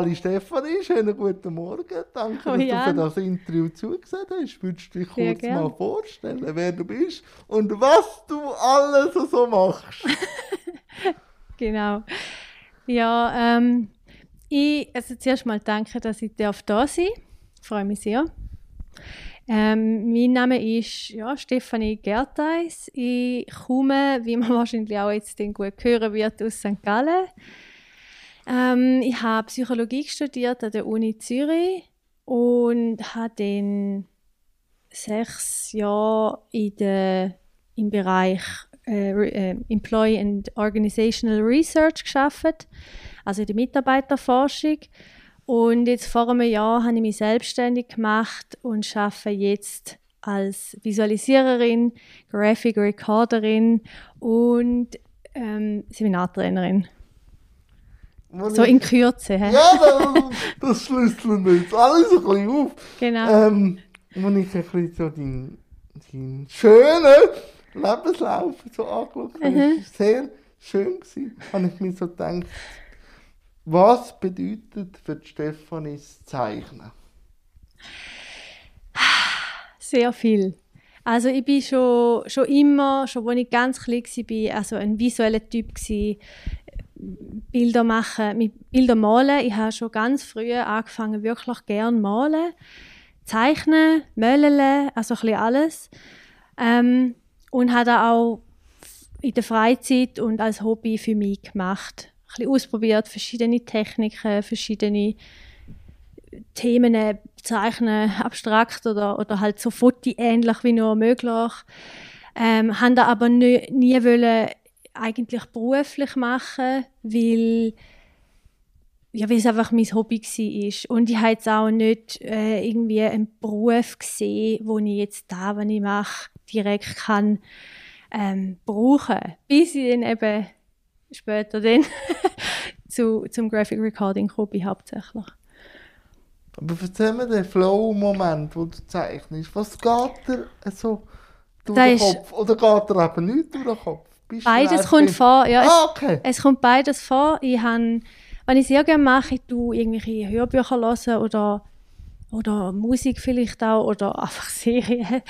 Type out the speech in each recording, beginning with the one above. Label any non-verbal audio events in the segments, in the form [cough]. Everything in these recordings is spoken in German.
Sali Stefanie, schönen guten Morgen. Danke, Oh, dass Jan. du für das Interview zugesehen hast. Würdest du dich Sehr kurz gern. mal vorstellen, wer du bist und was du alles so machst? [laughs] Genau. Ja, ähm, ich, also zuerst mal danke, dass ich darf da sein darf. Ich freue mich sehr. Ähm, mein Name ist ja, Stefanie Gerteis. Ich komme, wie man [laughs] wahrscheinlich auch jetzt den gut hören wird, aus St. Gallen. Ähm, ich habe Psychologie studiert an der Uni Zürich und habe dann sechs Jahre in der, im Bereich äh, äh, Employee and Organizational Research geschafft, also in der Mitarbeiterforschung. Und jetzt vor einem Jahr habe ich mich selbstständig gemacht und arbeite jetzt als Visualisiererin, Graphic Recorderin und ähm, Seminartrainerin. Wo So in Kürze. hä? Ja, das, das schlüsseln wir jetzt alles ein bisschen auf. Genau. Ähm, wenn ich ein bisschen so deinen, deinen schönen Lebenslauf so angeschaut habe, Mhm. das war sehr schön, gewesen, habe ich mir so gedacht, was bedeutet für die das Zeichnen? Sehr viel. Also ich bin schon, schon immer, schon als ich ganz klein war, also ein visueller Typ gewesen. Bilder machen, mit Bilder malen. Ich habe schon ganz früh angefangen, wirklich gerne malen. Zeichnen, malen, also ein bisschen alles. Ähm, und habe das auch in der Freizeit und als Hobby für mich gemacht. Ein bisschen ausprobiert, verschiedene Techniken, verschiedene Themen äh, zeichnen, abstrakt oder, oder halt so fotoähnlich wie nur möglich. Ähm, haben da aber nie, nie wollen eigentlich beruflich machen, weil ja, weil es einfach mein Hobby war. Und ich habe jetzt auch nicht äh, irgendwie einen Beruf gesehen, wo ich jetzt da, was ich mache, direkt kann ähm, brauchen. Bis ich dann eben später dann [laughs] zu, zum Graphic Recording gekommen bin, hauptsächlich. Aber erzähl mir den Flow-Moment, wo du zeichnest. Was geht dir so durch den Kopf? Oder geht dir eben nicht durch den Kopf? Bist Beides kommt vor. Ja, Ah, okay. es, es kommt beides vor. Ich han, was ich sehr gerne mache, ich tue irgendwelche Hörbücher hören oder, oder Musik vielleicht auch oder [laughs] einfach Serien,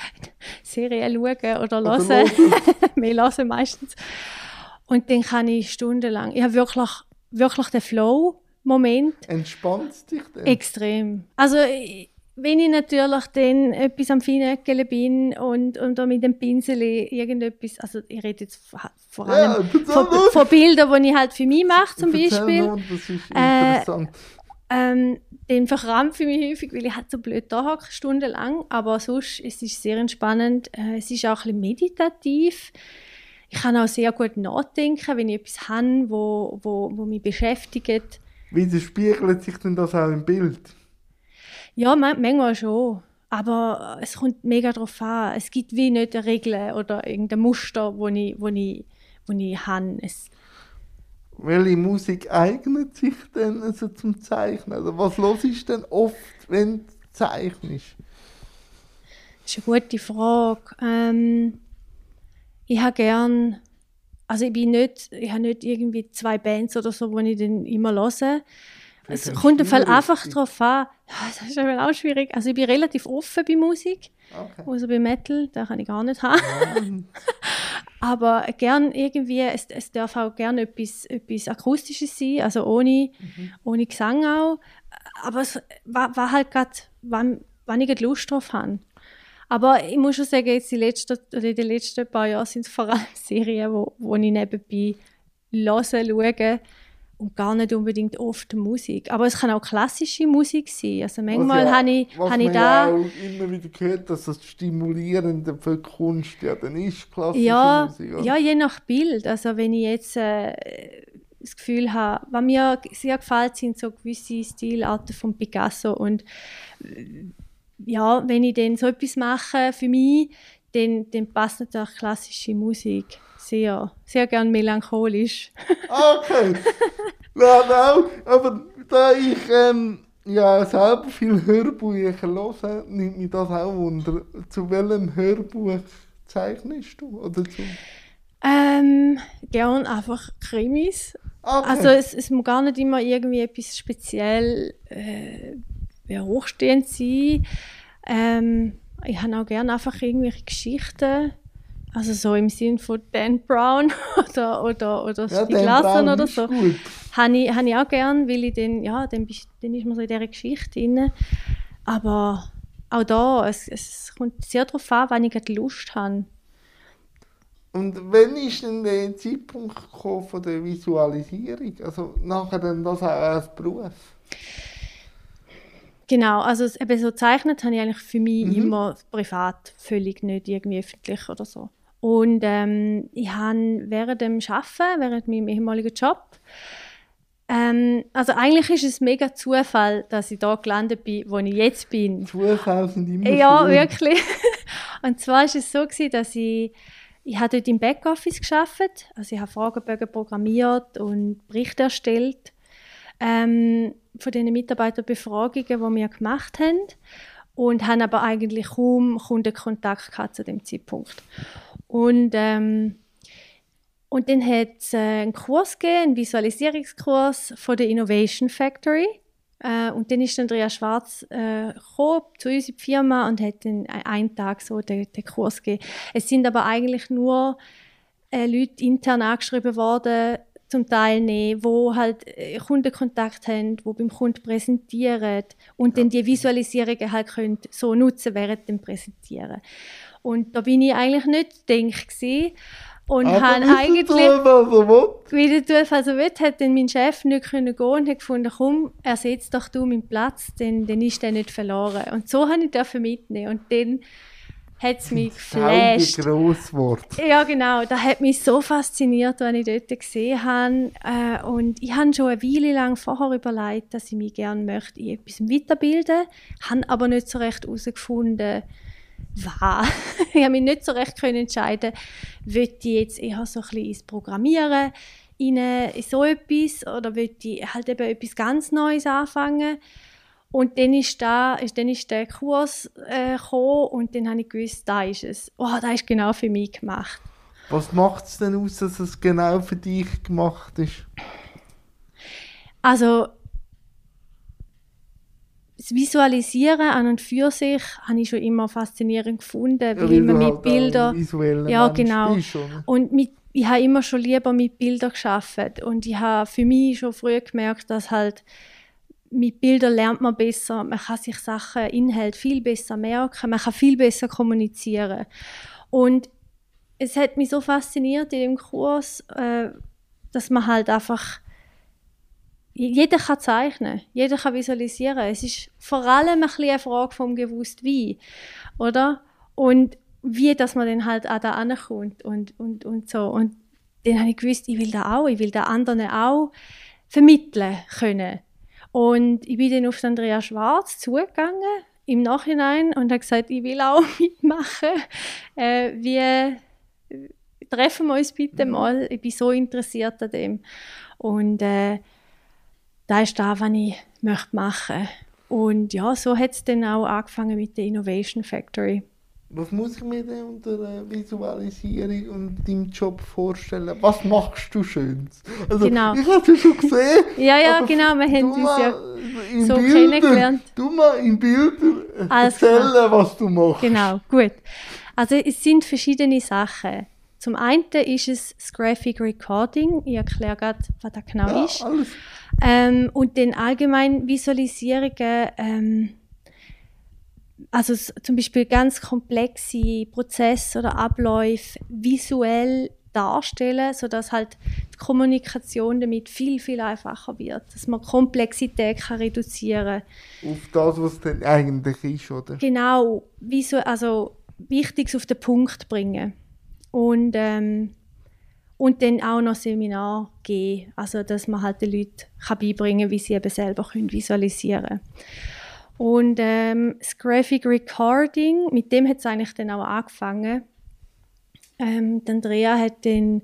Serien schauen oder hören. [laughs] Wir hören meistens. Und dann kann ich stundenlang, ich habe wirklich, wirklich den Flow-Moment Entspannt es dich denn? extrem. Also ich- wenn ich natürlich dann etwas am Feinäckeln bin und, und da mit dem Pinsel irgendetwas, also ich rede jetzt vor- Ja, allem erzähl von, von Bildern, die ich halt für mich mache zum Erzähl Beispiel, nur, das ist Äh, interessant. ähm, dann verkrampfe ich mich häufig, weil ich halt so blöd da hocke, stundenlang, aber sonst es ist sehr entspannend. Äh, es ist auch ein bisschen meditativ. Ich kann auch sehr gut nachdenken, wenn ich etwas habe, wo, wo, wo mich beschäftigt. Widerspiegelt sich denn das auch im Bild? Ja, ma- manchmal schon. Aber es kommt mega darauf an. Es gibt wie nicht eine Regel oder irgendein Muster, wo ich, wo ich, wo ich habe. Es, Welche Musik eignet sich denn also zum Zeichnen? Also was los ist denn oft, wenn du zeichnest? Das ist eine gute Frage. Ähm, ich habe gern, also ich bin nicht, ich habe nicht irgendwie zwei Bands oder so, wo ich dann immer höre. Es ein kommt im Fall einfach darauf an. Ja, Das ist eben auch schwierig. Also ich bin relativ offen bei Musik, Okay. außer bei Metal, da kann ich gar nicht haben. [laughs] Aber gern irgendwie, es, es darf auch gerne etwas, etwas Akustisches sein, also ohne, ohne Gesang auch. Aber es war, war halt gerade, wann, wann ich Lust drauf habe. Aber ich muss schon sagen, jetzt die letzten, oder in den letzten paar Jahren sind es vor allem [laughs] Serien, wo, wo ich nebenbei höre, schaue und gar nicht unbedingt oft Musik. Aber es kann auch klassische Musik sein. Also manchmal ja- habe ich, was habe ich da... ja auch immer wieder gehört, dass das Stimulierende für die Kunst ja dann ist, klassische Ja, Musik. oder? ja, je nach Bild. Also wenn ich jetzt äh, das Gefühl habe, was mir sehr gefällt, sind so gewisse Stilarten von Picasso und äh, ja, wenn ich dann so etwas mache für mich, dann, dann passt natürlich klassische Musik sehr, sehr gern melancholisch. Okay. ja, auch. Aber da ich ähm, ja selber viel Hörbücher höre, nimmt mich das auch wunder. Zu welchem Hörbuch zeichnest du? Oder zu Ähm, Ähm, gern einfach Krimis. Okay. Also es, es muss gar nicht immer irgendwie etwas speziell äh, hochstehend sein. Ähm, ich habe auch gerne einfach irgendwelche Geschichten. Also so im Sinn von Dan Brown [laughs] oder, oder, oder ja, Larsson Brown oder so. Gut. Habe ich, habe ich auch gern, weil ich dann, ja, dann, bist, dann ist man so in dieser Geschichte drin. Aber auch da, es, es kommt sehr darauf an, wann ich gerade Lust habe. Und wann ist denn der Zeitpunkt gekommen von der Visualisierung? Also nachher dann das auch als Beruf? Genau, also eben so zeichnet habe ich eigentlich für mich Mhm. immer privat, völlig nicht irgendwie öffentlich oder so. Und ähm, ich habe während dem Arbeiten, während meinem ehemaligen Job, ähm, also eigentlich ist es mega Zufall, dass ich da gelandet bin, wo ich jetzt bin. Zufälle sind immer Ja, schön. wirklich. [laughs] Und zwar ist es so gewesen, dass ich ich habe dort im Backoffice geschafft, also ich habe Fragebögen programmiert und Berichte erstellt ähm, von den Mitarbeiterbefragungen, die wir gemacht haben und haben aber eigentlich kaum Kundenkontakt gehabt zu dem Zeitpunkt. Und ähm, und dann hat es äh, einen Kurs gegeben, einen Visualisierungskurs von der Innovation Factory. Äh, und dann ist Andrea Schwarz äh, gekommen zu uns in die Firma und hat dann ein- einen Tag so den, den Kurs gegeben. Es sind aber eigentlich nur äh, Leute intern angeschrieben worden, zum Teilnehmen, wo halt äh, Kundenkontakt haben, wo beim Kunden präsentieren und dann die Visualisierungen halt können so nutzen während dem Präsentieren. Und da bin ich eigentlich nicht denk gsi und habe eigentlich wie der Zufall so will, hat dann mein Chef nicht können gehen und hat gefunden, komm, ersetz doch du meinen Platz, dann, dann ist der nicht verloren. Und so habe ich dürfen mitnehmen und dann hat es mich [laughs] geflasht. Grosswort. Ja, genau. Das hat mich so fasziniert, als ich dort gesehen habe. Äh, und ich habe schon eine Weile lang vorher überlegt, dass ich mich gerne möchte in etwas weiterbilden, habe aber nicht so recht herausgefunden, was. [laughs] ich habe mich nicht so recht können entscheiden, will ich jetzt eher so ein bisschen ins Programmieren in, so etwas oder will ich halt eben etwas ganz Neues anfangen. Und dann ist, da, ist, dann ist der Kurs äh, gekommen und dann habe ich gewusst, da ist es. Oh, da ist genau für mich gemacht. Was macht es denn aus, dass es genau für dich gemacht ist? Also, das Visualisieren an und für sich habe ich schon immer faszinierend gefunden, weil, man du mit halt Bildern... Ja, Mensch genau. Und mit, ich habe immer schon lieber mit Bildern geschafft und ich habe für mich schon früh gemerkt, dass halt mit Bildern lernt man besser, man kann sich Sachen, Inhalt viel besser merken, man kann viel besser kommunizieren. Und es hat mich so fasziniert in dem Kurs, äh, dass man halt einfach jeder kann zeichnen, jeder kann visualisieren. Es ist vor allem ein bisschen eine Frage vom gewusst wie, oder? Und wie, dass man dann halt auch da ankommt und, und, und so. Und dann habe ich gewusst, ich will da auch, ich will da anderen auch vermitteln können. Und ich bin dann auf Andrea Schwarz zugegangen im Nachhinein und habe gesagt, ich will auch [laughs] mitmachen. Äh, wie treffen wir uns bitte mal? Ich bin so interessiert an dem. Und äh, da ist da, was ich möchte machen. Und ja, so hat es dann auch angefangen mit der Innovation Factory. Was muss ich mir denn unter der Visualisierung und deinem Job vorstellen? Was machst du Schönes? Also, Genau. Ich habe es ja schon gesehen. Ja, ja, genau, wir haben uns ja so Bildern- kennengelernt. Du mal in Bildern erzählen, was du machst. Genau, gut. Also es sind verschiedene Sachen. Zum einen ist es das Graphic Recording. Ich erkläre gerade, was das genau Ja, ist. alles. Ähm, und den allgemein Visualisierungen, ähm, also zum Beispiel ganz komplexe Prozesse oder Abläufe visuell darstellen, sodass halt die Kommunikation damit viel, viel einfacher wird. Dass man Komplexität kann reduzieren Auf das, was dann eigentlich ist, oder? Genau, visu also Wichtiges auf den Punkt bringen. Und, ähm, und dann auch noch Seminar geben, also dass man halt den Leuten kann beibringen wie sie eben selber können visualisieren können. Und ähm, das Graphic Recording, mit dem hat es eigentlich dann auch angefangen. Ähm, Andrea hat dann,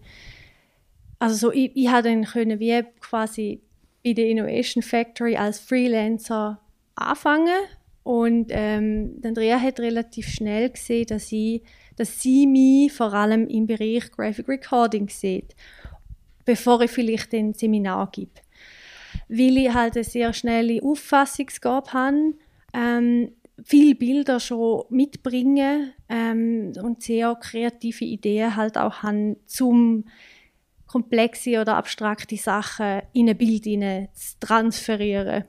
also so, ich, ich habe dann können wie quasi bei der Innovation Factory als Freelancer anfangen und ähm, Andrea hat relativ schnell gesehen, dass ich dass sie mich vor allem im Bereich Graphic Recording sieht, bevor ich vielleicht ein Seminar gebe. Weil ich halt eine sehr schnelle Auffassungsgabe habe, ähm, viele Bilder schon mitbringen ähm, und sehr kreative Ideen halt auch haben, zum komplexe oder abstrakte Sachen in ein Bild zu transferieren.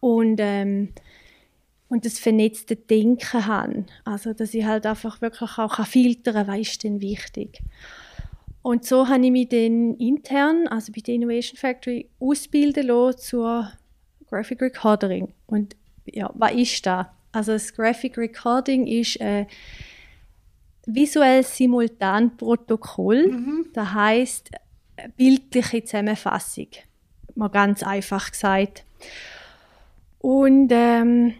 Und, ähm, und das vernetzte Denken haben. Also, dass ich halt einfach wirklich auch filtern kann, was ist denn wichtig. Und so habe ich mich dann intern, also bei der Innovation Factory, ausbilden lassen zur Graphic Recorderin. Und ja, was ist das? Also das Graphic Recording ist ein visuelles Simultanprotokoll. Mhm. Das heißt bildliche Zusammenfassung, mal ganz einfach gesagt. Und ähm,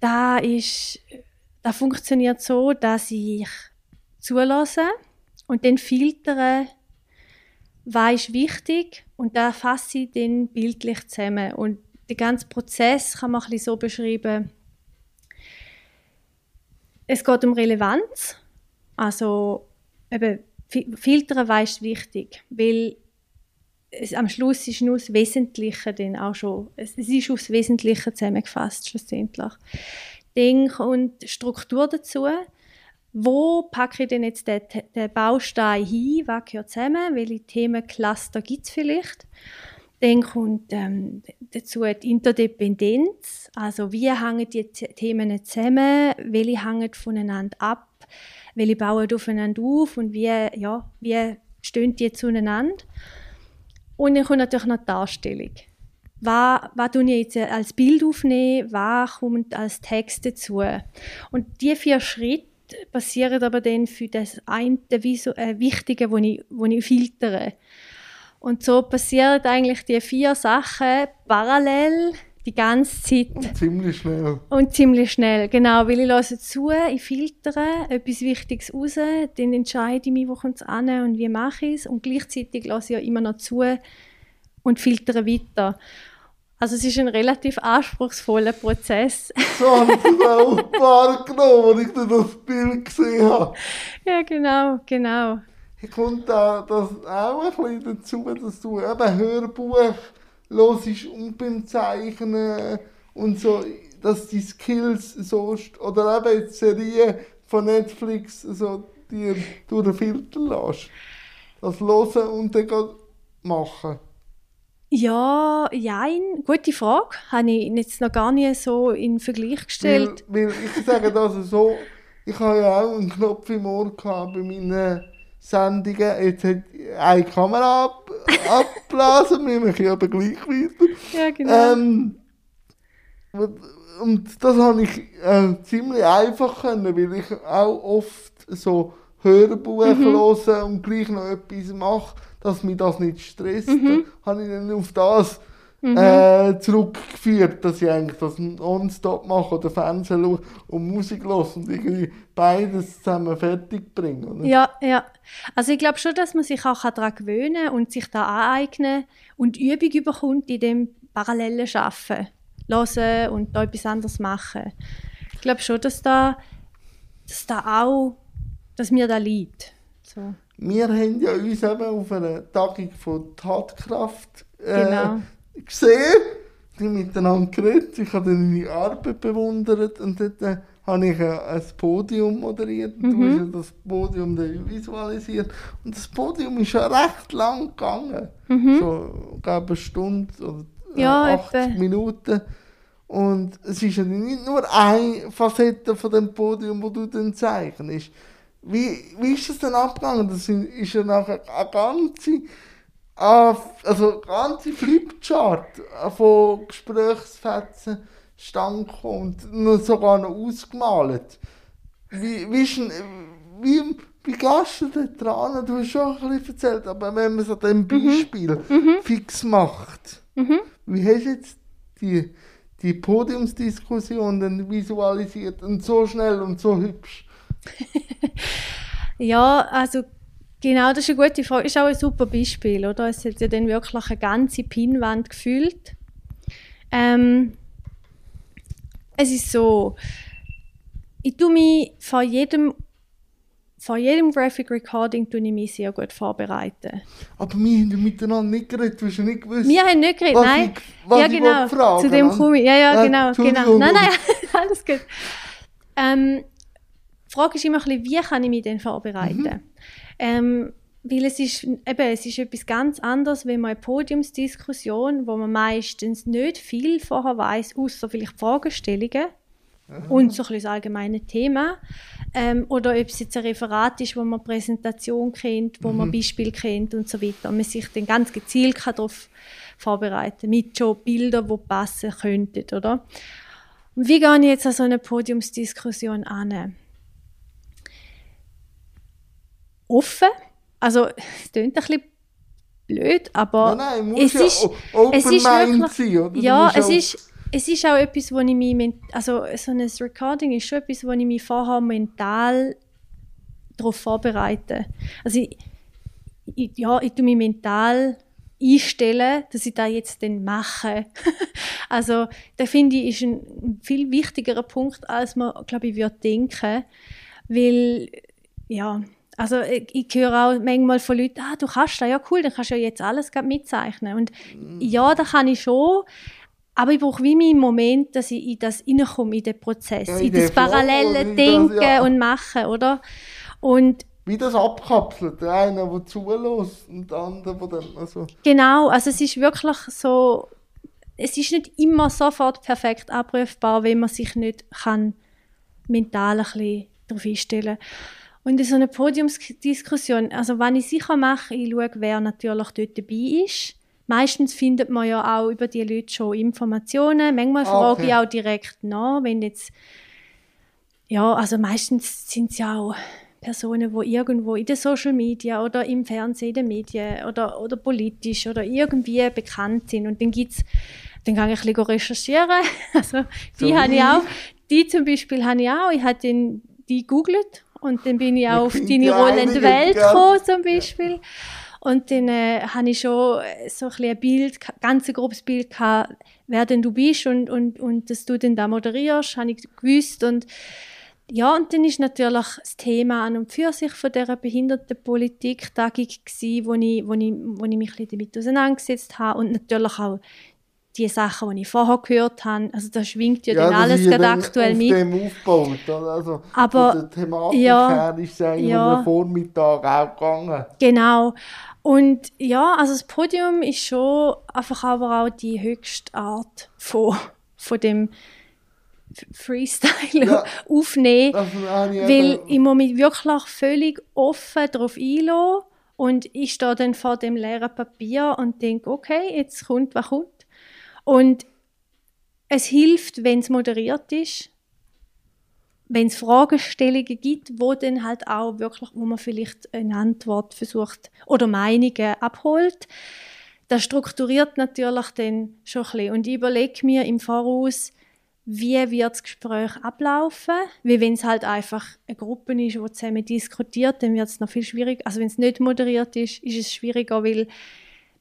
da ist, da funktioniert so, dass ich zulasse und dann filtere, was ist wichtig und da fasse ich dann bildlich zusammen. Und den ganzen Prozess kann man ein bisschen so beschreiben. Es geht um Relevanz, also eben Filtern weißt wichtig, weil es, am Schluss ist nur das Wesentliche dann auch schon, es, es ist aufs Wesentliche zusammengefasst schlussendlich. Dann kommt Struktur dazu. Wo packe ich denn jetzt den, den Baustein hin? Was gehört zusammen? Welche Themencluster gibt es vielleicht? Dann kommt ähm, dazu die Interdependenz. Also wie hängen die Themen zusammen? Welche hängen voneinander ab? Welche bauen aufeinander auf? Und wie, ja, wie stehen die zueinander? Und dann kommt natürlich noch die Darstellung. Was, was tue ich jetzt als Bild aufnehmen? Was kommt als Text dazu? Und diese vier Schritte passieren aber dann für das eine äh, Wichtige, das ich, ich filtere. Und so passieren eigentlich die vier Sachen parallel die ganze Zeit. Und ziemlich schnell. Und ziemlich schnell, genau. Weil ich höre zu, ich filtere etwas Wichtiges raus, dann entscheide ich mich, wo kommt es an und wie mache ich es. Und gleichzeitig höre ich ja immer noch zu und filtere weiter. Also es ist ein relativ anspruchsvoller Prozess. So habe ich das auch wahrgenommen, als ich das Bild gesehen habe. [laughs] Ja, genau, genau. Kommt da das auch ein bisschen dazu, dass du eben Hörbuch hörst und beim Zeichnen und so, dass die Skills so, oder eben jetzt Serien von Netflix so dir durch den Filter lässt. Das hören und dann machen. Ja, jein. Gute Frage. Habe ich jetzt noch gar nicht so in Vergleich gestellt. Weil, weil ich sage das so, ich habe ja auch einen Knopf im Ohr gehabt bei meinen Sendungen. Jetzt hat eine Kamera ab, abblasen, wir machen aber gleich weiter. Ja, genau. Ähm, und das habe ich äh, ziemlich einfach können, weil ich auch oft so Hörbuch mhm. höre und gleich noch etwas mache, dass mich das nicht stresst. Mhm. habe ich dann auf das mhm. äh, zurückgeführt, dass ich eigentlich das nonstop mache oder Fernsehen schaue und Musik höre und irgendwie beides zusammen fertig bringe. Oder? Ja, ja. Also ich glaube schon, dass man sich auch daran gewöhnen kann und sich da aneignen und Übung überkommt in dem parallelen Arbeiten. Hören und da etwas anderes machen. Ich glaube schon, dass da, dass da auch, dass mir da liegt. So. Wir haben ja uns eben auf einer Tagung von Tatkraft äh, genau gesehen, die miteinander geredet. Ich habe deine Arbeit bewundert und dort äh, habe ich äh, ein Podium moderiert. Mhm. Du hast ja das Podium visualisiert. Und das Podium ist ja recht lang gegangen. Mhm. So, glaube eine Stunde oder äh, ja, 80 etwa. Minuten. Und es ist ja nicht nur eine Facette von dem Podium, wo du dann zeichnest. Wie, wie ist das denn abgegangen? Das ist ja nachher eine ganze also ganze Flipchart von Gesprächsfetzen stand und sogar noch ausgemalt. Wie, wie, wie, wie gehst du da dran? Du hast schon ein bisschen erzählt, aber wenn man es an diesem mhm. Beispiel mhm. fix macht, mhm. wie hast du jetzt die, die Podiumsdiskussion dann visualisiert und so schnell und so hübsch? [laughs] ja, also Genau, das ist eine gute Frage. Ist auch ein super Beispiel, oder? Es hat ja dann wirklich eine ganze Pinnwand gefüllt. Ähm, es ist so, ich tue mich vor jedem vor jedem Graphic Recording tue ich mich sehr gut vorbereiten. Aber wir haben miteinander nicht geredet, du hast ja nicht gewusst. Wir haben nicht geredet, nein. Ich, ja, ich genau. fragen Zu dem komme ich. Ja, ja, Äh, genau, genau. Nein, nein, [laughs] alles gut. Ähm, die Frage ist immer ein bisschen, wie kann ich mich denn vorbereiten? Mhm. Ähm, weil es ist, eben, es ist etwas ganz anderes, wenn man eine Podiumsdiskussion, wo man meistens nicht viel vorher weiß, außer vielleicht Fragestellungen und so ein bisschen das allgemeine Thema. Ähm, oder ob es jetzt ein Referat ist, wo man eine Präsentation kennt, wo man Beispiel kennt und so weiter. Und man sich dann ganz gezielt darauf vorbereiten mit schon Bildern, die passen könnten, oder? Und wie gehe ich jetzt an so eine Podiumsdiskussion an? Offen. Also, es klingt ein bisschen blöd, aber Nein, nein, es ja ist, es ist wirklich, sein, Ja, es ist, es ist auch etwas, wo ich mich, also so ein Recording ist schon etwas, wo ich mich vorher mental darauf vorbereite. Also ich, ich, ja, ich tue mich mental einstellen, dass ich da jetzt dann mache. [laughs] also da finde ich, ist ein viel wichtigerer Punkt, als man, glaube ich, würde denken, weil ja, also ich, ich höre auch manchmal von Leuten, ah, du kannst das, ja cool, dann kannst du ja jetzt alles mitzeichnen. Und ja, das kann ich schon, aber ich brauche wie meinen Moment, dass ich in das reinkomme, in den Prozess, Ja, in, in das parallele in das, Denken ja. und Machen, oder? Und Wie das abkapselt. Der eine, der zulässt und der andere, der dann... Also, Genau, also es ist wirklich so, es ist nicht immer sofort perfekt abrufbar, wenn man sich nicht kann mental ein bisschen darauf einstellen Und in so einer Podiumsdiskussion, also wenn ich sicher mache, ich schaue, wer natürlich dort dabei ist. Meistens findet man ja auch über die Leute schon Informationen. Manchmal Ah, frage okay. ich auch direkt nach, wenn jetzt ja, also meistens sind es ja auch Personen, die irgendwo in den Social Media oder im Fernsehen, in den Medien oder, oder politisch oder irgendwie bekannt sind. Und dann gibt's, dann gehe ich ein bisschen recherchieren. [laughs] Also die So habe ich auch. Die zum Beispiel habe ich auch. Ich habe den, die gegoogelt und dann bin ich auch auf deine ja Rolle in der einige, Welt gekommen zum Beispiel. Und dann äh, habe ich schon äh, so ein, ein Bild, ganz ein grobes Bild gehabt, wer denn du bist und, und, und dass du denn da moderierst, habe ich gewusst. Und ja, und dann ist natürlich das Thema an und für sich von dieser Behindertenpolitik-Tagung gsi, wo ich, wo, ich, wo ich mich ein bisschen damit auseinandergesetzt habe und natürlich auch die Sachen, die ich vorher gehört habe. Also da schwingt ja, dann das alles ja gerade dann aktuell auf mit. dem aufgebaut. oder? Also, Aber- von der Thematik ja, her ist es eigentlich ja. am Vormittag auch gegangen. Genau. Und ja, also das Podium ist schon einfach aber auch die höchste Art von, von dem Freestyle Ja. aufnehmen. Weil ich muss mich wirklich völlig offen darauf einlassen und ich stehe dann vor dem leeren Papier und denke, okay, jetzt kommt, was kommt. Und es hilft, wenn es moderiert ist, wenn es Fragestellungen gibt, wo dann halt auch wirklich, wo man vielleicht eine Antwort versucht oder Meinungen abholt. Das strukturiert natürlich dann schon ein bisschen. Und ich überlege mir im Voraus, wie wird das Gespräch ablaufen? Weil wenn es halt einfach eine Gruppe ist, die zusammen diskutiert, dann wird es noch viel schwieriger. Also wenn es nicht moderiert ist, ist es schwieriger, weil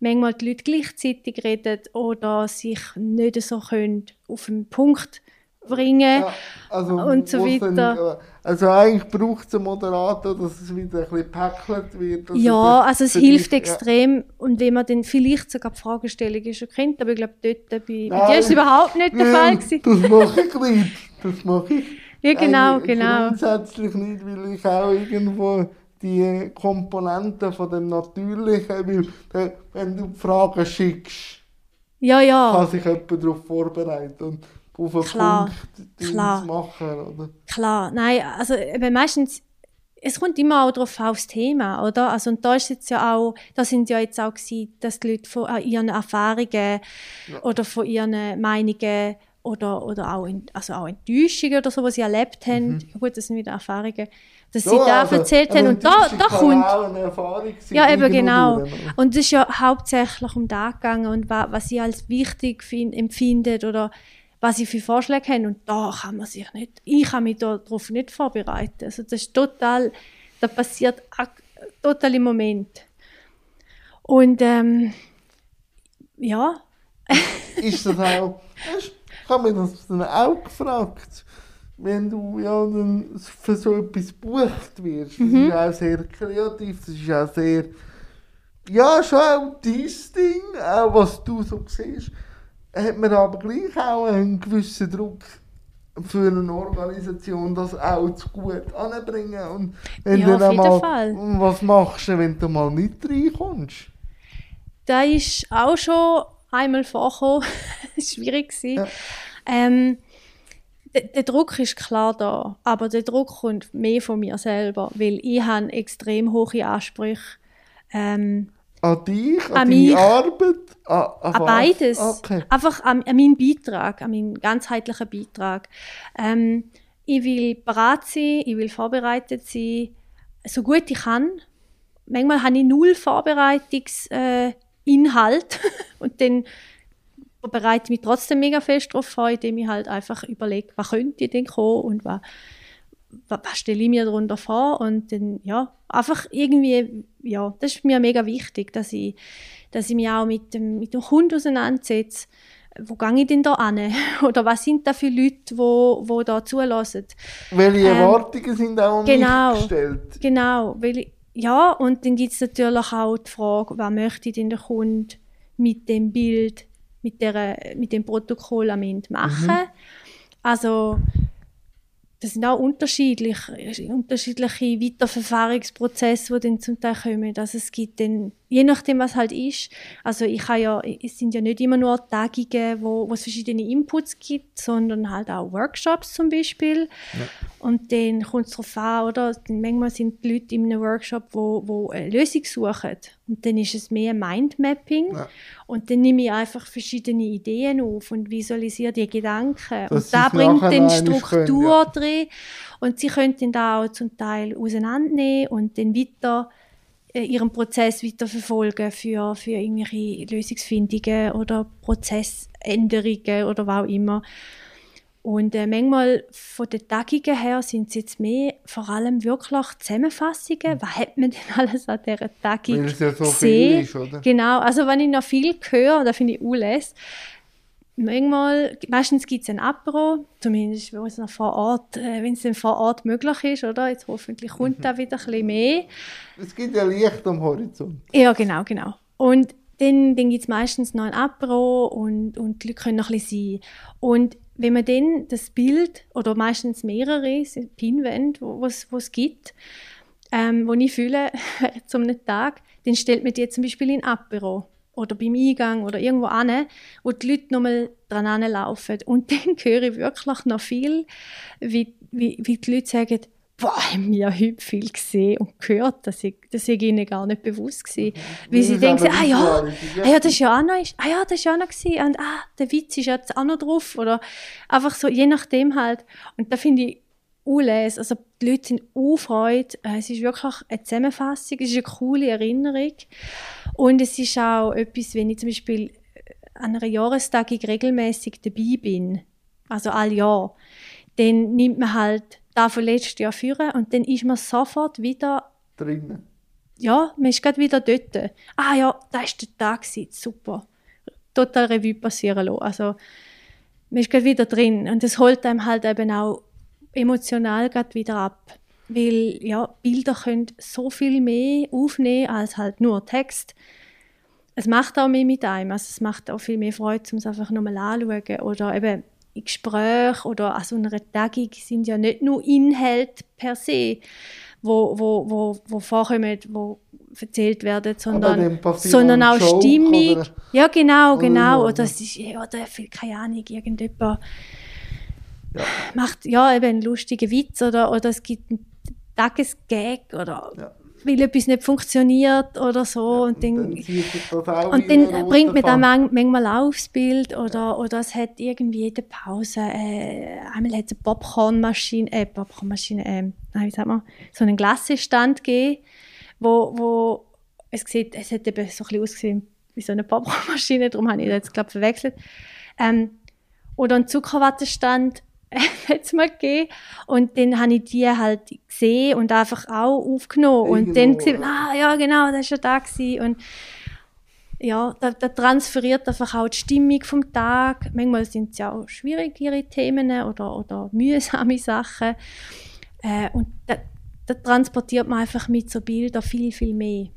manchmal die Leute gleichzeitig reden oder sich nicht so können auf den Punkt bringen. Ja, also, und so weiter. Äh, also eigentlich braucht es einen Moderator, dass es wieder ein bisschen gepackelt wird. Ja, es also es hilft dich- extrem und wenn man dann vielleicht sogar die Fragestellungen schon kennt, aber ich glaube dort bei, bei dir Nein. ist es überhaupt nicht der Ja, Fall das gewesen. mache ich nicht. Das mache ich Ja, genau, genau. grundsätzlich nicht, weil ich auch irgendwo die Komponenten von dem Natürlichen, weil äh, wenn du Fragen schickst, Ja, ja, kann sich jemand darauf vorbereiten und auf einen Klar, Punkt klar. machen. Oder? klar. Nein, also eben meistens, es kommt immer auch darauf aufs Thema, oder? Also und da ist jetzt ja auch, da sind ja jetzt auch gewesen, dass die Leute von äh, ihren Erfahrungen oder von ihren Meinungen oder, oder auch, in, also auch Enttäuschungen oder so, was sie erlebt haben, gut, das sind wieder Erfahrungen, dass sie. Ja, da also, erzählt haben und da, da kommt, Ja, eben genau. Und es ist ja hauptsächlich um das gegangen und wa was sie als wichtig fin- empfindet oder was sie für Vorschläge haben. Und da kann man sich nicht, ich kann mich darauf nicht vorbereiten. Also das ist total, da passiert total im Moment. Und ähm, ja, ist das auch, [laughs] ich habe mir das dann auch gefragt, wenn du ja dann für so etwas gebucht wirst. Das ist auch sehr kreativ, das ist auch sehr, ja, schon auch dein Ding, auch was du so siehst, hat man aber gleich auch einen gewissen Druck für eine Organisation, das auch zu gut anbringen. Und wenn Ja, du auf jeden dann Fall. mal, was machst du, wenn du mal nicht reinkommst? Da ist auch schon einmal vorgekommen. [laughs] war schwierig. gewesen. Ja. Ähm, der, der Druck ist klar da, aber der Druck kommt mehr von mir selber, weil ich habe extrem hohe Ansprüche ähm, An dich, an, An deine. Arbeit, an, an an was? beides. Okay. Einfach an, an meinen Beitrag, an meinen ganzheitlichen Beitrag. Ähm, ich will bereit sein, ich will vorbereitet sein, so gut ich kann. Manchmal habe ich null Vorbereitungsinhalt äh, [laughs] und dann bereite ich mich trotzdem mega fest darauf vor, indem ich halt einfach überlege, was könnte denn kommen und was, was, was stelle ich mir darunter vor und dann, ja, einfach irgendwie, ja, das ist mir mega wichtig, dass ich, dass ich mich auch mit dem, mit dem Kunden auseinandersetze. Wo gehe ich denn da an? [laughs] Oder was sind da für Leute, wo, wo da zulassen? Welche Ähm, Erwartungen sind auch an genau. mich gestellt? Genau, weil ja, und dann gibt es natürlich auch die Frage, was möchte denn der Kunde mit dem Bild, mit, der, mit dem Protokoll am Ende machen. Also, das sind auch unterschiedlich, unterschiedliche Weiterverfahrensprozesse, die dann zum Teil kommen. Also es gibt dann, je nachdem, was halt ist, also ich habe ja, es sind ja nicht immer nur Tagungen, wo, wo es verschiedene Inputs gibt, sondern halt auch Workshops zum Beispiel. Und dann kommt es darauf an, oder? Manchmal sind die Leute in einem Workshop, wo, wo eine Lösung suchen. Und dann ist es mehr Mindmapping. Ja. Und dann nehme ich einfach verschiedene Ideen auf und visualisiere die Gedanken. Dass und da bringt dann Struktur können, ja. drin. Und sie können dann da auch zum Teil auseinandernehmen und dann weiter ihren Prozess weiterverfolgen für, für irgendwelche Lösungsfindungen oder Prozessänderungen oder was auch immer. Und äh, manchmal von den Tagungen her sind es jetzt mehr vor allem wirklich Zusammenfassungen. Was hat man denn [laughs] alles an dieser Tagung Weil es ja so gesehen? viel ist, oder? Genau, also wenn ich noch viel höre, da finde ich alles. Manchmal, meistens gibt es ein Apero, zumindest wenn es noch vor Ort, äh, wenn es dann vor Ort möglich ist, oder? Jetzt hoffentlich kommt da wieder ein bisschen mehr. Es gibt ja Licht am Horizont. Ja, genau, genau. Und dann, dann gibt es meistens noch ein Apero und, und die Leute können noch ein bisschen sein. Und wenn man dann das Bild, oder meistens mehrere Pinwände, wo es gibt, ähm, wo ich fühle, [laughs] einem Tag, dann stellt man die zum Beispiel in Apero oder beim Eingang oder irgendwo an, wo die Leute nochmal dran anlaufen. Und dann [laughs] höre ich wirklich noch viel, wie, wie, wie die Leute sagen, boah, haben wir heute viel gesehen und gehört, dass ich, das ihnen gar nicht bewusst gewesen. Weil Weil sie es denken, ah ja, ah ja, das ist ja auch noch, ah ja, das ist ja auch noch gewesen. und ah, der Witz ist jetzt auch noch drauf oder einfach so, je nachdem halt. Und da finde ich unles, also die Leute sind unfreud, es ist wirklich eine Zusammenfassung, es ist eine coole Erinnerung und es ist auch etwas, wenn ich zum Beispiel an einer Jahrestagung regelmäßig dabei bin, also all Jahr, dann nimmt man halt da von letztes Jahr führen und dann ist man sofort wieder drinnen. ja, man ist gerade wieder dort. Ah ja, da war der Tag, super. Total Revue passieren lassen. Also, man ist gerade wieder drin. Und das holt einem halt eben auch emotional gerade wieder ab. Weil, ja, Bilder können so viel mehr aufnehmen als halt nur Text. Es macht auch mehr mit einem. Also, es macht auch viel mehr Freude, um es einfach nochmal anzuschauen. Oder eben in Gesprächen oder an so einer Tagung sind ja nicht nur Inhalte per se, wo, wo, wo, wo vorkommen, wo erzählt werden, sondern, sondern auch Joke Stimmung. oder- Ja, genau, genau. Oder ja. es ist, ja, oder viel, keine Ahnung, irgendjemand macht ja eben einen lustigen Witz oder, oder es gibt einen Tagesgag oder Ja. weil etwas nicht funktioniert oder so und dann, Dann das auch und dann bringt man da Faden. man, manchmal aufs Bild oder, oder es hat irgendwie der Pause, äh, einmal hat es eine Popcornmaschine, äh, Popcornmaschine, äh, wie sagt man, so einen Glassestand gegeben, wo, wo es sieht, es hat eben so ein bisschen ausgesehen wie so eine Popcornmaschine, darum habe ich das jetzt, glaube ich, verwechselt. Ähm, oder einen Zuckerwattestand [laughs] es mal gegeben. Und dann habe ich die halt gesehen und einfach auch aufgenommen. Und dann Irgendwo, gesehen, ah ja, genau, das war ja da. Gewesen. Und ja, da, da, transferiert einfach auch die Stimmung vom Tag. Manchmal sind es ja auch schwierigere Themen oder, oder mühsame Sachen. Äh, und da, da, transportiert man einfach mit so Bildern viel, viel mehr.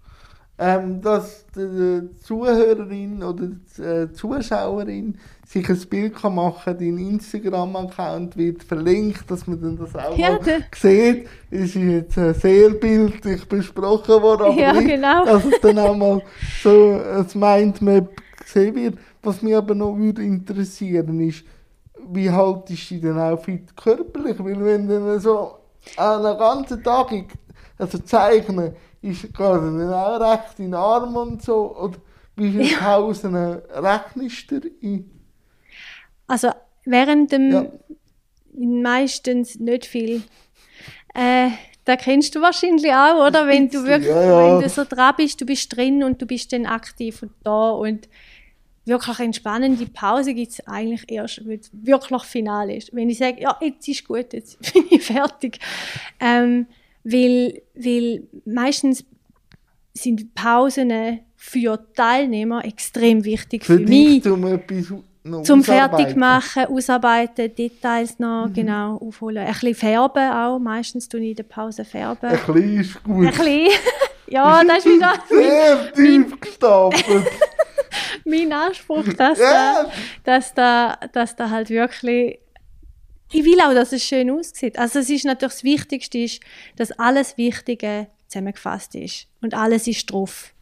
Ähm, dass die Zuhörerin oder die äh, Zuschauerin sich ein Bild kann machen kann, dein Instagram-Account wird verlinkt, dass man dann das auch ja, mal sieht. Ist jetzt sehr bildlich besprochen worden, aber ja, genau. dass es dann auch mal so ein Mindmap gesehen wird. Was mich aber noch würde interessieren ist, wie haltest du dich denn auch fit körperlich? Weil wenn du so an einem ganzen Tag also zeichnen, ist gerade dann auch recht in den Arm und so, oder wie viele ja. Pausen rechnest du ein? Also während dem ja. meistens nicht viel. Äh, da kennst du wahrscheinlich auch, oder? Wenn du wirklich, ja, ja. wenn du so dran bist, du bist drin und du bist dann aktiv und da und wirklich entspannende Pause gibt es eigentlich erst, wenn es wirklich final ist. Wenn ich sage, ja, jetzt ist gut, jetzt [laughs] bin ich fertig. Ähm, weil, weil meistens sind Pausen für Teilnehmer extrem wichtig für, für mich. Um etwas zum Fertigmachen, ausarbeiten, Details noch, mhm. genau, aufholen. Ein bisschen färben auch, meistens tue ich in der Pause färben. Ein bisschen ist gut. Ein bisschen, [laughs] ja, das ist wieder... Sehr tief gestapelt. [laughs] mein Anspruch, dass, ja. da, dass, da, dass da halt wirklich... Ich will auch, dass es schön aussieht. Also es ist natürlich das Wichtigste, ist, dass alles Wichtige zusammengefasst ist und alles ist drauf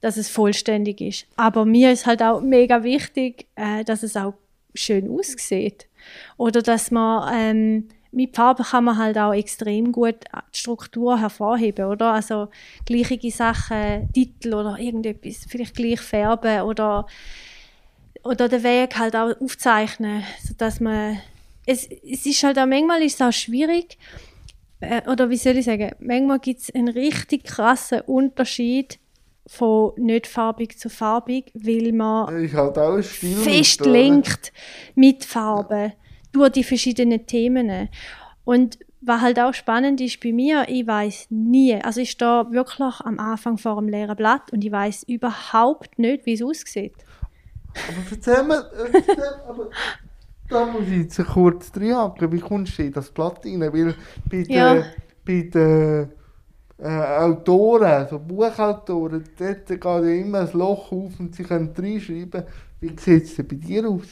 dass es vollständig ist. Aber mir ist halt auch mega wichtig, äh, dass es auch schön aussieht. Oder dass man, ähm, mit Farben kann man halt auch extrem gut die Struktur hervorheben, oder? Also gleiche Sachen, Titel oder irgendetwas, vielleicht gleich färben oder, oder den Weg halt auch aufzeichnen, sodass man, es, es ist halt auch, manchmal ist es auch schwierig, äh, oder wie soll ich sagen, manchmal gibt es einen richtig krassen Unterschied von nicht farbig zu farbig, weil man ich halt auch Stil festlenkt mit Farben durch die verschiedenen Themen. Und was halt auch spannend ist bei mir, ich weiß nie, also ich stehe wirklich am Anfang vor einem leeren Blatt und ich weiß überhaupt nicht, wie es aussieht. Aber erzähl mir, erzähl, aber da muss ich jetzt kurz reinhaken, wie kommst du in das Blatt rein? Weil bei ja. den, bei den äh, Autoren, so Buchautoren, dort geht ja immer ein Loch auf und sie können reinschreiben. Wie sieht es denn bei dir aus?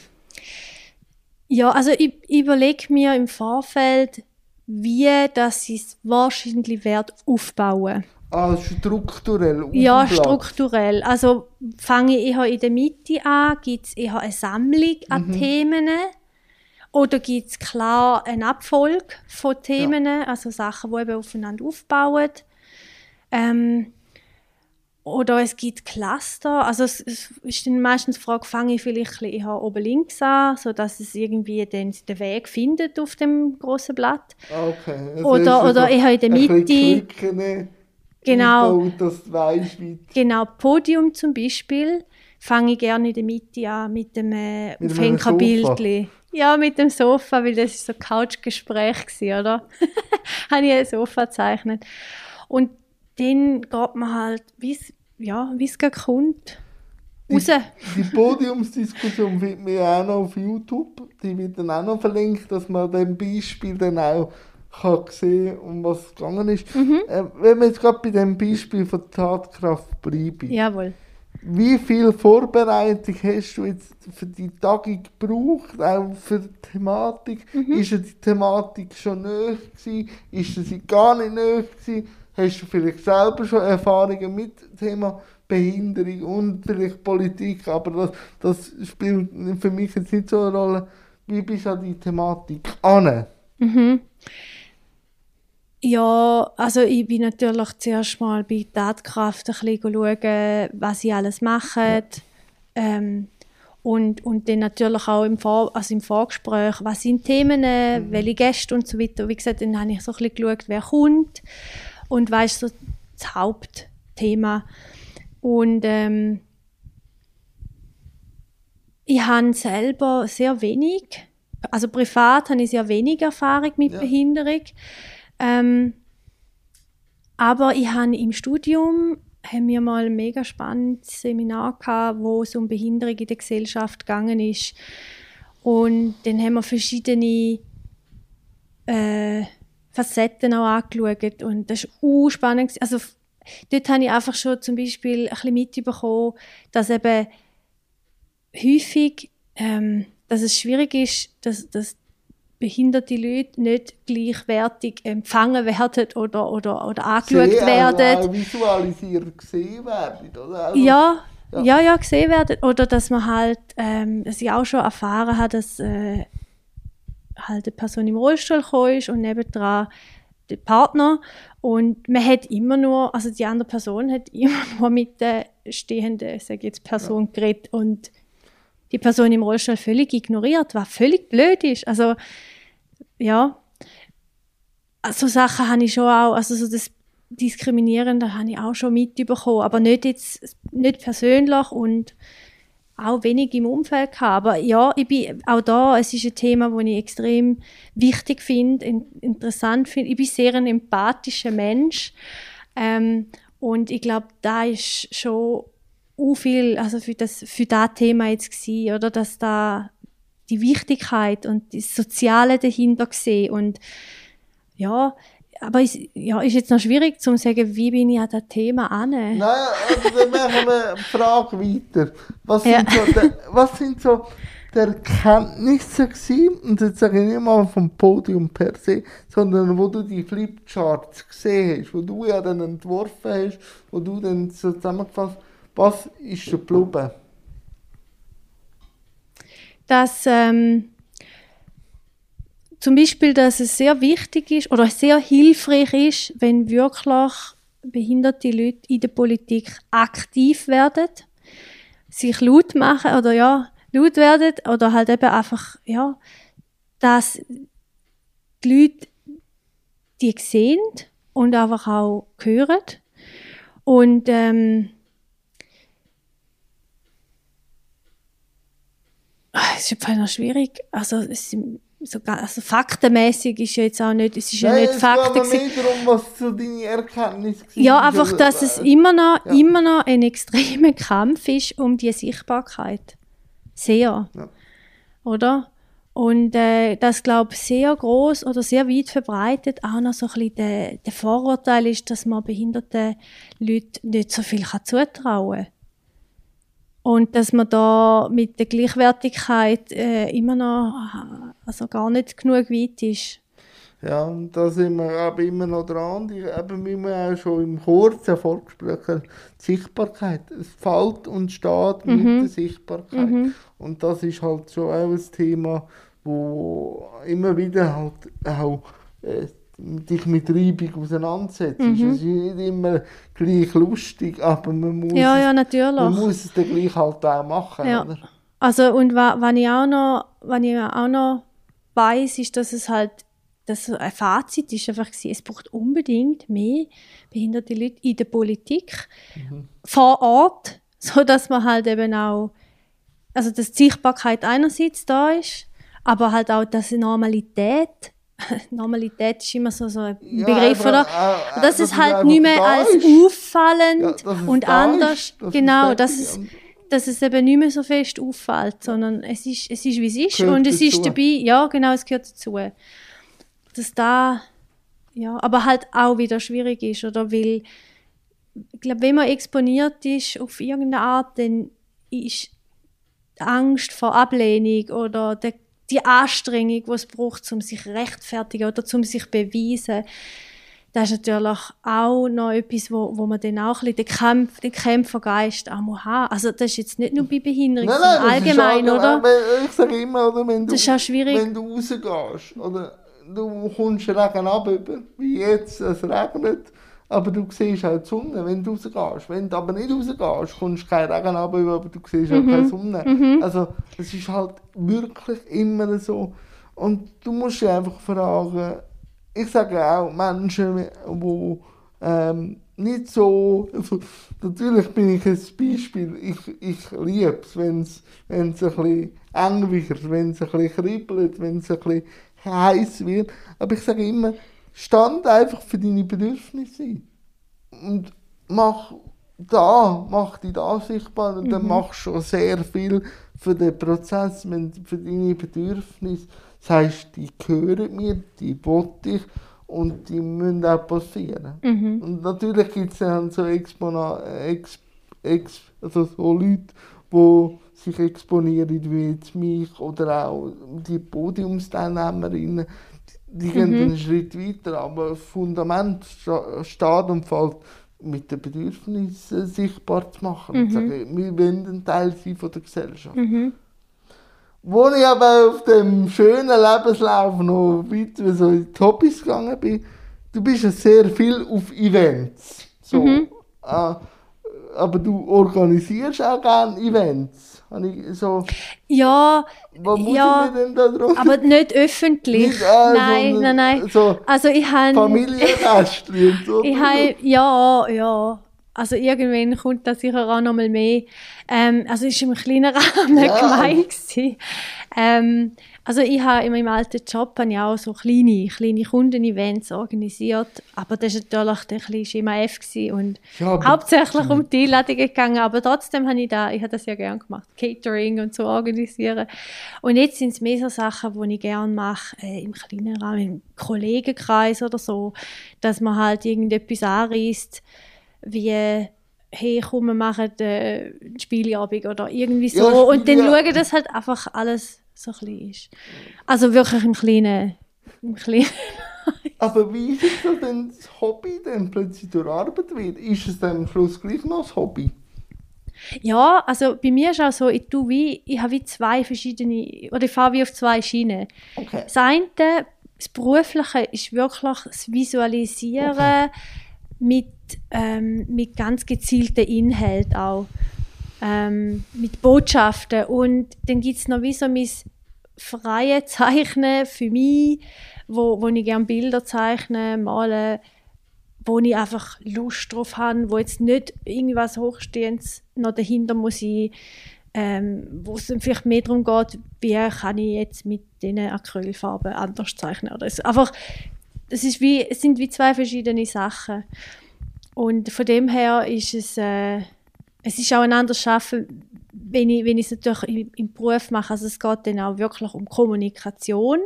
Ja, also ich, ich überlege mir im Vorfeld, wie das es wahrscheinlich wird aufbauen. Ah, strukturell? Ja, strukturell. Also fange ich eher in der Mitte an, gibt es eher eine Sammlung an mhm. Themen oder gibt es klar eine Abfolge von Themen, ja. also Sachen, die eben aufeinander aufbauen. Ähm, oder es gibt Cluster. Also es, es ist dann meistens die Frage, fange ich vielleicht eher oben links an, sodass es irgendwie den, den Weg findet auf dem großen Blatt. Okay. Also oder oder eher in der Mitte. Genau. dass du weißt, wie genau, Podium zum Beispiel fange ich gerne in der Mitte an mit dem äh, Aufhängerbildchen. Ja, mit dem Sofa, weil das ist so Couchgespräch oder? [laughs] Habe ich ein Sofa gezeichnet. Und dann geht man halt, wie es ja, kommt, raus. Die, die Podiumsdiskussion findet man auch noch auf YouTube. Die wird dann auch noch verlinkt, dass man dem Beispiel dann auch kann sehen um was es gegangen ist. Mhm. Äh, wenn wir jetzt gerade bei dem Beispiel von Tatkraft bleiben. Jawohl. Wie viel Vorbereitung hast du jetzt für die Tagung gebraucht, auch für die Thematik? Mhm. Ist die Thematik schon nöch gewesen? Ist sie gar nicht gewesen? Hast du vielleicht selber schon Erfahrungen mit dem Thema Behinderung und vielleicht Politik, aber das, das spielt für mich jetzt nicht so eine Rolle. Wie bist du an die Thematik an? Mhm. Ja, also ich bin natürlich zuerst mal bei Tatkraft ein bisschen schauen, was sie alles machen. Ähm, und, und dann natürlich auch im, Vor also im Vorgespräch, was sind Themen, mhm. welche Gäste und so weiter. Wie gesagt, dann habe ich so ein bisschen geschaut, wer kommt und weißt so das Hauptthema. Und ähm, ich habe selber sehr wenig, also privat habe ich sehr wenig Erfahrung mit ja. Behinderung. Ähm, aber ich habe im Studium haben wir mal ein mega spannendes Seminar gehabt, wo es um Behinderung in der Gesellschaft gegangen ist. Und dann haben wir verschiedene äh, Facetten auch angeschaut. Und das war spannend. Also, dort habe ich einfach schon zum Beispiel ein bisschen mitbekommen, dass eben häufig ähm, dass es schwierig ist, dass, dass behinderte Leute nicht gleichwertig empfangen werden oder, oder, oder angeschaut Sehen, werden. Auch visualisiert gesehen werden, oder? Also, ja, ja, ja, ja, gesehen werden. Oder dass man halt, ähm, dass ich auch schon erfahren habe, dass äh, halt eine Person im Rollstuhl gekommen ist und nebendran der Partner und man hat immer nur, also die andere Person hat immer [laughs] nur mit der stehenden, sage jetzt Person ja. geredet und die Person im Rollstuhl völlig ignoriert, was völlig blöd ist. Also, ja, so Sachen habe ich schon auch, also so das Diskriminierende habe ich auch schon mitbekommen, aber nicht jetzt, nicht persönlich und auch wenig im Umfeld gehabt. Aber ja, ich bin auch da, es ist ein Thema, das ich extrem wichtig finde, in, interessant finde. Ich bin sehr ein empathischer Mensch ähm, und ich glaube, da ist schon u viel also für das für das Thema jetzt gewesen, oder dass da die Wichtigkeit und das Soziale dahinter gesehen und ja aber ist, ja, ist jetzt noch schwierig zu sagen, wie bin ich an das Thema an? Nein, also dann machen wir eine [laughs] Frage weiter. Was sind, ja. so, die, was sind so die Erkenntnisse gewesen, und jetzt sage ich nicht mal vom Podium per se, sondern wo du die Flipcharts gesehen hast, wo du ja dann entworfen hast, wo du dann so zusammengefasst hast, was ist geblieben? Dass ähm, zum Beispiel, dass es sehr wichtig ist oder sehr hilfreich ist, wenn wirklich behinderte Leute in der Politik aktiv werden, sich laut machen oder ja, laut werden oder halt eben einfach, ja, dass die Leute die sehen und einfach auch hören. Und ähm, Es ist einfach noch schwierig. Also, es ist so, also faktenmäßig ist ja jetzt auch nicht, es ist Nein, ja nicht Fakten. Es geht darum, was so deine Erkenntnis war. Ja, einfach, dass es immer noch, ja. immer noch ein extremer Kampf ist um die Sichtbarkeit. Sehr. Ja. Oder? Und äh, das glaube ich sehr groß oder sehr weit verbreitet auch noch so ein bisschen der, der Vorurteil ist, dass man behinderten Leuten nicht so viel zutrauen kann. Und dass man da mit der Gleichwertigkeit äh, immer noch also gar nicht genug weit ist. Ja, und da sind wir aber immer noch dran. Eben, wie wir auch schon im kurzen Vorgespräch die Sichtbarkeit. Es fällt und steht mhm. mit der Sichtbarkeit. Mhm. Und das ist halt schon auch ein Thema, wo immer wieder halt auch äh, dich mit Reibung auseinandersetzt. Mhm. Es ist nicht immer gleich lustig, aber man muss, ja, ja. Man muss es dann gleich halt auch machen. Ja. Oder? Also und was ich auch noch, was ich auch noch weiß, ist, dass es halt dass ein Fazit ist einfach gewesen, es braucht unbedingt mehr behinderte Leute in der Politik mhm. vor Ort, [laughs] so dass man halt eben auch also dass die Sichtbarkeit einerseits da ist, aber halt auch dass Normalität [laughs] Normalität ist immer so, so ein ja, Begriff, aber, oder? Äh, dass das es halt nicht mehr als auffallend ja, und anders, ist, genau, dass es, dass es eben nicht mehr so fest auffällt, sondern es ist, es ist wie es ist gehört und es dazu. ist dabei, ja, genau, es gehört dazu. Dass da, ja, aber halt auch wieder schwierig ist, oder? Weil, ich glaube, wenn man exponiert ist auf irgendeine Art, dann ist Angst vor Ablehnung oder der die Anstrengung, die es braucht, um sich rechtfertigen oder um sich beweisen, das ist natürlich auch noch etwas, wo, wo man dann auch ein bisschen den, Kampf, den Kämpfergeist auch muss haben. Also das ist jetzt nicht nur bei Behinderung, nein, nein, allgemein, oder? Ich sage immer, oder, wenn, du, das ist auch schwierig. wenn du rausgehst, oder du kommst Regen ab, wie jetzt, es regnet, aber du siehst auch die Sonne, wenn du rausgehst. Wenn du aber nicht rausgehst, kommst du keinen Regen ab, aber du siehst auch mhm. keine Sonne. Mhm. Also es ist halt wirklich immer so. Und du musst dich einfach fragen, ich sage auch Menschen, die ähm, nicht so, also, [laughs] natürlich bin ich ein Beispiel, ich, ich liebe es, wenn es ein bisschen eng wird, wenn es ein bisschen kribbelt, wenn es ein bisschen heiß wird, aber ich sage immer, stand einfach für deine Bedürfnisse ein. Und mach da, mach dich da sichtbar und dann Mhm. machst du schon sehr viel für den Prozess, für deine Bedürfnisse. Das heisst, die gehören mir, die will ich und die müssen auch passieren. Mhm. Und natürlich gibt es dann so, Expona ex ex also so Leute, die sich exponieren, wie jetzt mich oder auch die Podiumsteilnehmerinnen. Die, gehen Mhm. einen Schritt weiter, aber das Fundament steht und fällt mit den Bedürfnissen sichtbar zu machen. Und Mhm. sagen, wir wollen ein Teil sein von der Gesellschaft. Mhm. Wo ich aber auf dem schönen Lebenslauf noch weiter so in die Hobbys gegangen bin, du bist ja sehr viel auf Events. So. Mhm. Äh, aber du organisierst auch gerne Events. Habe ich so, Ja, was muss Ja, ich denn da drauf? aber nicht öffentlich. Nicht, äh, nein, nein, nein. So Also ich habe... Familienfestchen [laughs] und so. Ich habe, ja, ja. Also irgendwann kommt da sicher auch noch mal mehr. Ähm, also es war im kleinen Rahmen Ja. [laughs] gemein. gewesen. Ähm, also ich habe in meinem alten Job habe ich auch so kleine, kleine Kundenevents organisiert. Aber das war natürlich ein bisschen Schema F und Ja, hauptsächlich um die Einladungen gegangen. Aber trotzdem habe ich da, ich habe das ja gerne gemacht. Catering und so organisieren. Und jetzt sind es mehr so Sachen, die ich gerne mache, äh, im kleinen Rahmen, im Kollegenkreis oder so, dass man halt irgendetwas anreißt, wie hey, komm, wir machen äh, Spieleabend oder irgendwie so. Ja, und dann Spiele- schauen, dass halt einfach alles so klein ist. Also wirklich im Kleinen. Im Kleinen. [laughs] Aber wie ist es, dass denn das Hobby dann plötzlich durch Arbeit wird? Ist es dann am Schluss gleich noch das Hobby? Ja, also bei mir ist auch so, ich tue wie, ich habe wie zwei verschiedene, oder ich fahre wie auf zwei Schienen. Okay. Das eine, das Berufliche, ist wirklich das Visualisieren mit, ähm, mit ganz gezielten Inhalten auch. Ähm, mit Botschaften. Und dann gibt es noch wie so mein freie Zeichnen für mich, wo, wo ich gerne Bilder zeichne, male, wo ich einfach Lust drauf habe, wo jetzt nicht irgendwas Hochstehendes noch dahinter muss sein, ähm, wo es vielleicht mehr darum geht, wie kann ich jetzt mit diesen Acrylfarben anders zeichnen. Oder es, einfach, das ist wie, es sind wie zwei verschiedene Sachen. Und von dem her ist es, äh, es ist auch ein anderes Arbeiten, wenn ich, wenn ich es natürlich im, im Beruf mache. Also es geht dann auch wirklich um Kommunikation.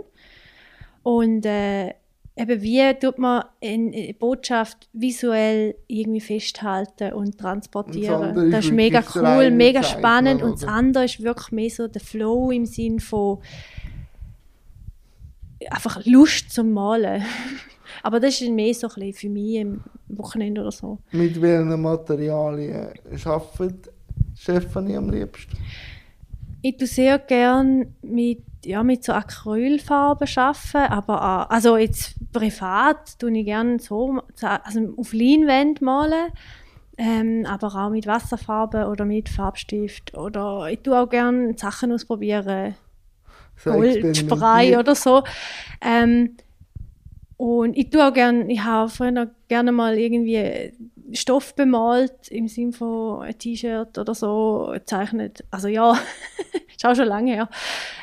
Und äh, eben wie tut man eine Botschaft visuell irgendwie festhalten und Und das transportieren. andere ist Das ist mega das cool, mega Zeichnen, spannend. Und das andere ist wirklich mehr so der Flow im Sinn von einfach Lust zum Malen. [laughs] Aber das ist mehr so ein bisschen für mich am Wochenende oder so. Mit welchen Materialien arbeitet Stefanie am liebsten? Ich tue sehr gerne mit, ja, mit so Acrylfarben arbeiten, aber auch, also jetzt privat tue ich gerne so, also auf Leinwand malen, ähm, aber auch mit Wasserfarben oder mit Farbstift oder ich tue auch gerne Sachen ausprobieren, So Goldspray oder so. Ähm, und ich tue auch gerne, ich habe früher gerne mal irgendwie Stoff bemalt, im Sinne von ein T-Shirt oder so gezeichnet. Also ja, [laughs] ist auch schon lange her.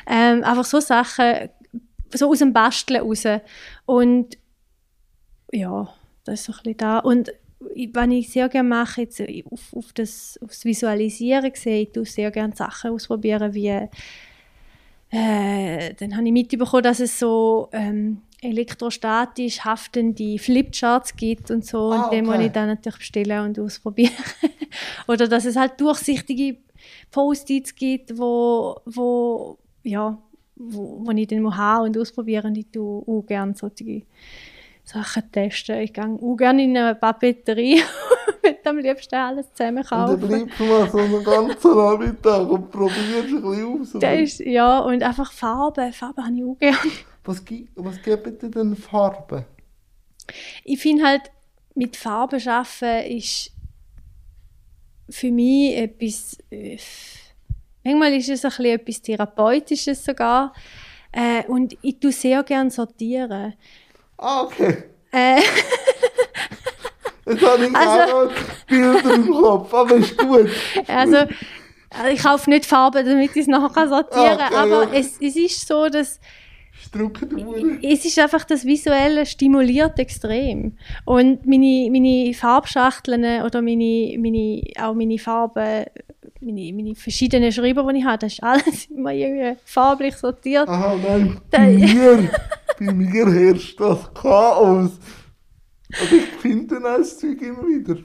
Ähm, einfach so Sachen, so aus dem Basteln raus. Und ja, das ist so ein bisschen da. Und was ich sehr gerne mache, jetzt auf, auf, das, auf Visualisieren gesehen, ich tue sehr gerne Sachen ausprobieren, wie äh, dann habe ich mitbekommen, dass es so ähm, elektrostatisch haftende Flipcharts gibt und so. Ah, und den muss okay. ich dann natürlich bestellen und ausprobieren. [laughs] Oder dass es halt durchsichtige Post-its gibt, wo, wo, ja, wo, wo ich dann muss haben und ausprobieren. Und ich tue auch gerne solche Sachen testen. Ich gehe auch gerne in eine Papeterie [laughs] möchte am liebsten alles zusammen Und dann kaufen. bleibst du mal so einen ganzen Nachmittag und probierst ein bisschen aus. Das ist, ja, und einfach Farben. Farben habe ich auch gerne. Was, was geben dir denn Farben? Ich finde halt, mit Farben arbeiten ist für mich etwas. Manchmal ist es ein bisschen etwas Therapeutisches sogar. Äh, und ich tue sehr gerne sortieren. Ah, okay. Äh, [laughs] Jetzt habe ich Also- Bilder im Kopf, aber ist gut. also, ich kaufe nicht Farben, damit ich es nachher sortieren kann. Okay, aber okay. es, es ist so, dass Es ist einfach das Visuelle stimuliert extrem. Und meine, meine Farbschachteln oder meine, meine, auch meine Farben, meine, meine verschiedenen Schreiber, die ich habe, das ist alles [laughs] immer irgendwie farblich sortiert. Aha, nein, Da- bei mir, bei mir herrscht das Chaos. Aber ich finde das Zeug immer wieder.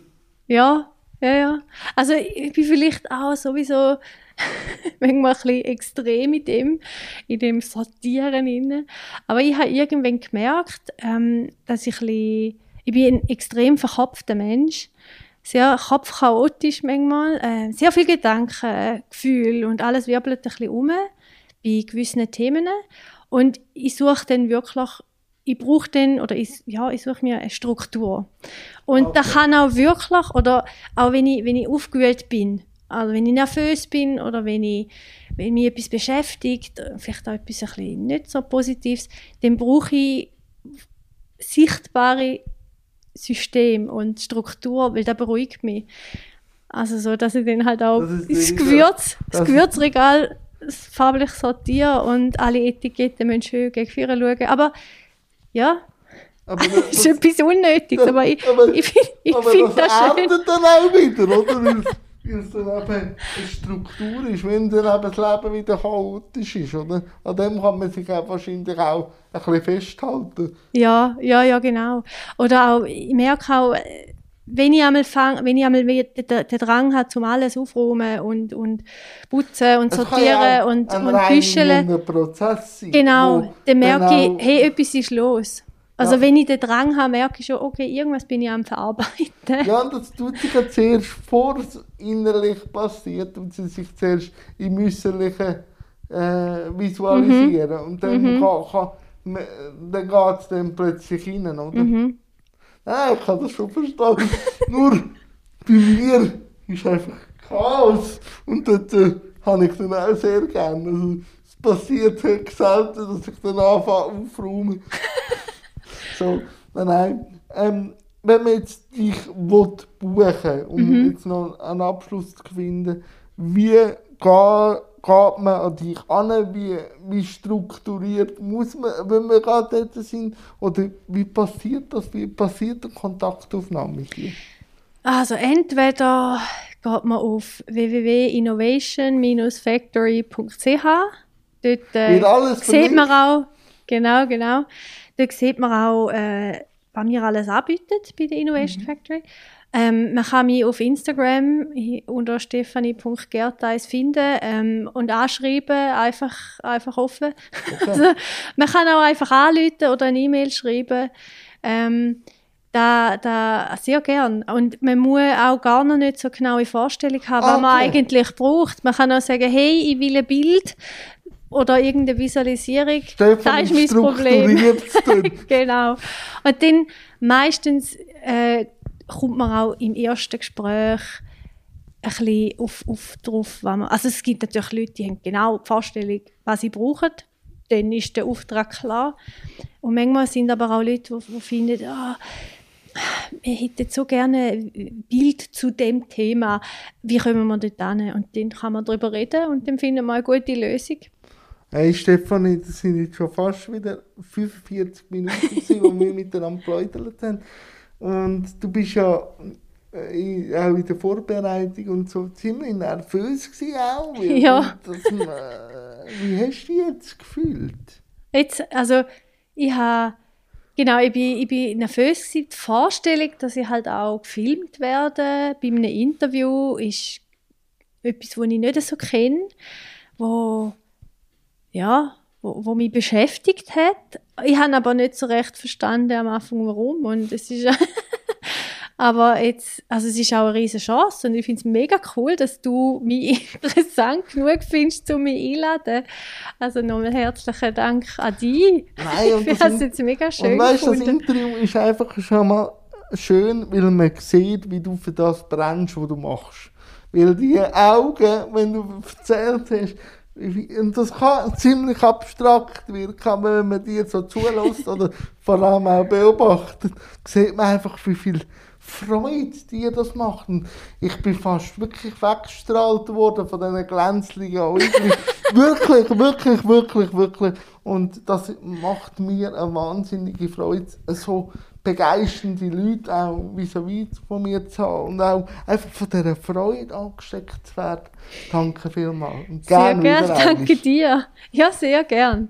Ja, ja, ja. Also ich bin vielleicht auch sowieso [laughs] manchmal ein bisschen extrem in dem, in dem Sortieren. Inne. Aber ich habe irgendwann gemerkt, ähm, dass ich ein bisschen, ich bin ein extrem verkopfter Mensch. Sehr kopfchaotisch manchmal. Äh, sehr viele Gedanken, äh, Gefühle und alles wirbelt ein bisschen um bei gewissen Themen. Und ich suche dann wirklich, ich brauche dann, oder ich, ja, ich suche mir eine Struktur. Und das Okay. kann auch wirklich, oder auch wenn ich, wenn ich aufgewühlt bin, also wenn ich nervös bin oder wenn, ich, wenn mich etwas beschäftigt, vielleicht auch etwas ein bisschen nicht so Positives, dann brauche ich sichtbare System und Struktur, weil das beruhigt mich. Also so, dass ich dann halt auch Das das Gewürz, das das- Gewürzregal farblich sortiere und alle Etiketten müssen schön gegen vorne schauen. Aber ja, Aber [laughs] das ist etwas Unnötiges, aber ich, aber- ich, ich aber finde das das schön. endet dann auch wieder, oder? Es dann eben eine Struktur ist, wenn dann eben das Leben wieder chaotisch ist, oder? An dem kann man sich auch wahrscheinlich auch ein bisschen festhalten. Ja, ja, ja, genau. Oder auch, ich merke auch, wenn ich einmal fang, wenn ich einmal den, den Drang habe, zum alles aufräumen und, und putzen und Es kann sortieren ja auch und, ein und büscheln, Prozess sein. genau, dann merke auch- ich, hey, etwas ist los. Also Ja. wenn ich den Drang habe, merke ich schon, okay, irgendwas bin ich am Verarbeiten. Ja, das tut sich ja zuerst vor es innerlich passiert und sie sich zuerst im Äußerlichen äh, visualisieren. Mhm. Und dann, kann, kann, man- dann geht es dann plötzlich rein, oder? Mhm. Nein, ich kann das schon verstehen. [laughs] Nur bei mir ist einfach Chaos. Und dort äh, habe ich dann auch sehr gerne. Also, es passiert höchst selten, dass ich dann anfange aufräumen. [laughs] so, nein. Ähm, wenn man jetzt dich will buchen um Mhm. jetzt noch einen Abschluss zu finden, wie geht, geht man an dich an? Wie, wie strukturiert muss man, wenn wir gerade dort sind? Oder wie passiert das? Wie passiert eine Kontaktaufnahme dir? Also entweder geht man auf www.innovation-factory.ch. Dort äh, sieht man auch, genau, genau. Dort sieht man auch, äh, was wir alles anbieten bei der Innovation Factory. Ähm, man kann mich auf Instagram unter stefanie.gerteis finden ähm, und anschreiben, einfach, einfach offen. [laughs] Also, man kann auch einfach anrufen oder eine E-Mail schreiben. Ähm, da, da sehr gern. Und man muss auch gar noch nicht so genaue Vorstellung haben, was man Okay. eigentlich braucht. Man kann auch sagen, hey, ich will ein Bild oder irgendeine Visualisierung. Stefan, das ist mein Problem. [laughs] genau. Und dann meistens äh, kommt man auch im ersten Gespräch ein bisschen auf, auf drauf, was man, also es gibt natürlich Leute, die haben genau die Vorstellung, was sie brauchen. Dann ist der Auftrag klar. Und manchmal sind aber auch Leute, die, die finden, ah, wir hätten so gerne ein Bild zu dem Thema. Wie kommen wir dort hin? Und dann kann man darüber reden und dann finden wir eine gute Lösung. Hey Stefanie, das sind jetzt schon fast wieder 45 Minuten, gewesen, wo wir [laughs] miteinander geplaudert haben. Und du bist ja äh, in- auch in der Vorbereitung und so ziemlich nervös gewesen auch. [laughs] Ja. Das, äh, wie hast du dich jetzt gefühlt? Jetzt, also ich habe, genau, ich bin, ich bin nervös gewesen. Die Vorstellung, dass ich halt auch gefilmt werde bei einem Interview, ist etwas, das ich nicht so kenne, wo, ja, wo, wo mich beschäftigt hat. Ich habe aber nicht so recht verstanden am Anfang, warum. Und es ist [laughs] aber jetzt, also es ist auch eine riesige Chance und ich finde es mega cool, dass du mich [laughs] interessant genug findest, um mich einzuladen. Also nochmal herzlichen Dank an dich. Nein, [laughs] und ich das finde es jetzt mega schön Und weißt das. Interview ist einfach schon mal schön, weil man sieht, wie du für das brennst, was du machst. Weil die Augen, wenn du erzählt hast, und das kann ziemlich abstrakt wirken, aber wenn man dir so zulässt oder vor allem auch beobachtet, sieht man einfach, wie viel Freude dir das macht. Und ich bin fast wirklich weggestrahlt worden von diesen glänzlichen Augen. [laughs] wirklich, wirklich, wirklich, wirklich. Und das macht mir eine wahnsinnige Freude, so begeisternde Leute auch vis-à-vis von mir zu haben und auch einfach von dieser Freude angesteckt zu werden. Danke vielmals. Und Sehr gerne gern, danke dir. Ja, sehr gern.